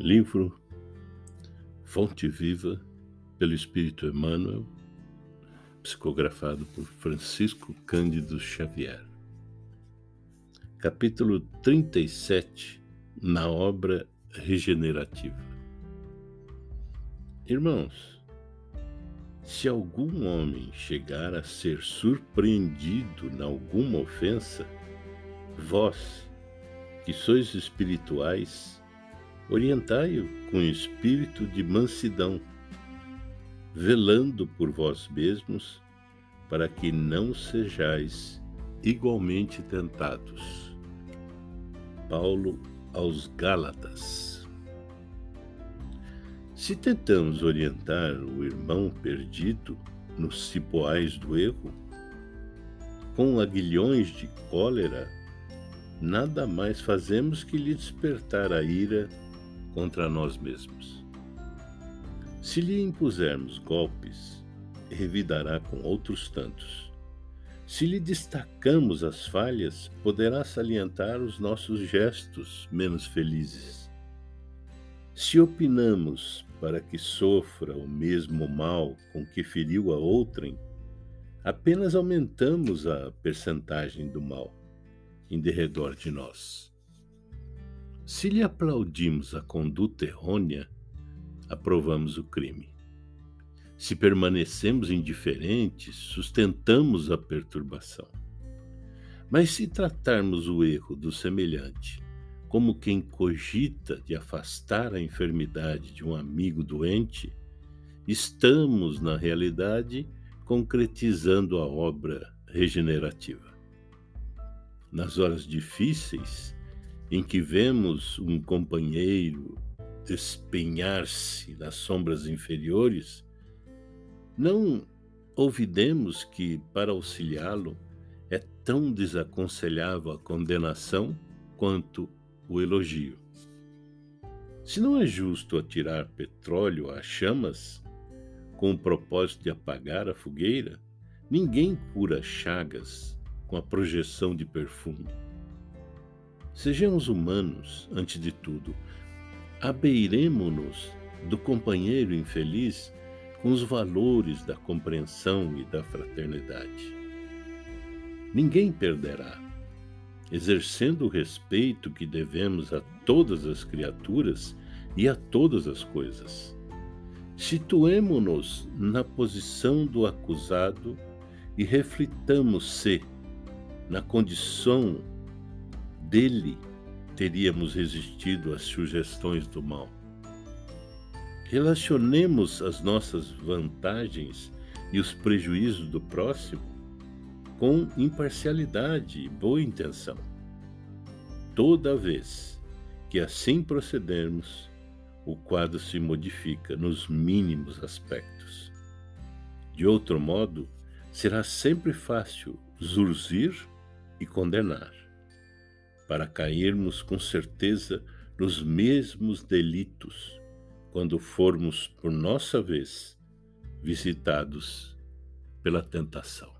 Livro Fonte Viva, pelo Espírito Emmanuel, psicografado por Francisco Cândido Xavier. Capítulo 37 Na obra regenerativa. Irmãos, se algum homem chegar a ser surpreendido em alguma ofensa, vós, que sois espirituais, orientai-o com espírito de mansidão, velando por vós mesmos, para que não sejais igualmente tentados. Paulo aos Gálatas. Se tentamos orientar o irmão perdido nos cipoais do erro, com aguilhões de cólera, nada mais fazemos que lhe despertar a ira contra nós mesmos. Se lhe impusermos golpes, revidará com outros tantos. Se lhe destacamos as falhas, poderá salientar os nossos gestos menos felizes. Se opinamos para que sofra o mesmo mal com que feriu a outrem, apenas aumentamos a percentagem do mal em derredor de nós. Se lhe aplaudimos a conduta errônea, aprovamos o crime. Se permanecemos indiferentes, sustentamos a perturbação. Mas se tratarmos o erro do semelhante como quem cogita de afastar a enfermidade de um amigo doente, estamos, na realidade, concretizando a obra regenerativa. Nas horas difíceis, em que vemos um companheiro despenhar-se nas sombras inferiores, não ouvidemos que, para auxiliá-lo, é tão desaconselhável a condenação quanto o elogio. Se não é justo atirar petróleo às chamas, com o propósito de apagar a fogueira, ninguém cura chagas com a projeção de perfume. Sejamos humanos, antes de tudo. Abeiremo-nos do companheiro infeliz com os valores da compreensão e da fraternidade. Ninguém perderá. Exercendo o respeito que devemos a todas as criaturas e a todas as coisas. Situemo-nos na posição do acusado e reflitamos se, na condição dele teríamos resistido às sugestões do mal. Relacionemos as nossas vantagens e os prejuízos do próximo com imparcialidade e boa intenção. Toda vez que assim procedermos, o quadro se modifica nos mínimos aspectos. De outro modo, será sempre fácil zurzir e condenar para cairmos com certeza nos mesmos delitos quando formos, por nossa vez, visitados pela tentação.